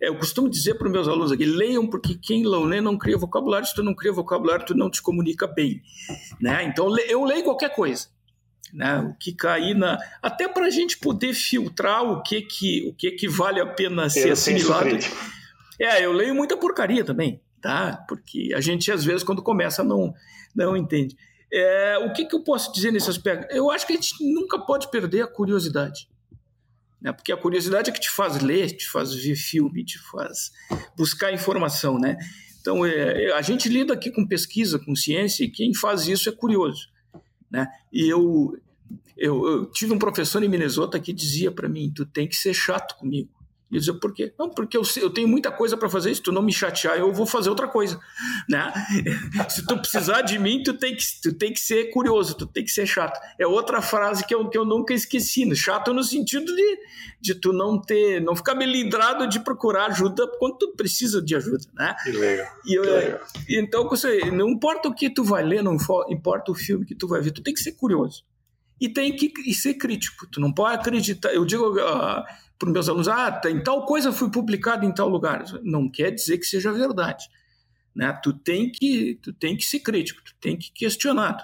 eu costumo dizer para os meus alunos aqui, leiam, porque quem não lê não cria vocabulário, se tu não cria vocabulário, tu não te comunica bem. Né? Então, eu leio qualquer coisa. Né? O que cair na. Até para a gente poder filtrar o que, que, o que, que vale a pena ser assimilado. É, eu leio muita porcaria também, tá? Porque a gente, às vezes, quando começa, não, não entende. É, o que, que eu posso dizer nesse aspecto? Eu acho que a gente nunca pode perder a curiosidade. Né? Porque a curiosidade é que te faz ler, te faz ver filme, te faz buscar informação. Né? Então, é, a gente lida aqui com pesquisa, com ciência, e quem faz isso é curioso. Né? E eu, eu, eu tive um professor em Minnesota que dizia para mim: tu tem que ser chato comigo. E eu dizia, por quê? Não, porque eu, eu tenho muita coisa para fazer, se tu não me chatear, eu vou fazer outra coisa. Né? se tu precisar de mim, tu tem, que, tu tem que ser curioso, tu tem que ser chato. É outra frase que eu, que eu nunca esqueci. Né? Chato no sentido de, de tu não ter, não ficar melindrado de procurar ajuda quando tu precisa de ajuda. Né? Que legal. E eu, que legal. Então, não importa o que tu vai ler, não importa o filme que tu vai ver, tu tem que ser curioso. E tem que e ser crítico. Tu não pode acreditar. Eu digo. Uh, para os meus alunos, ah, tem tal coisa foi publicada em tal lugar. Não quer dizer que seja verdade. Né? Tu, tem que, tu tem que ser crítico, tu tem que questionar, tu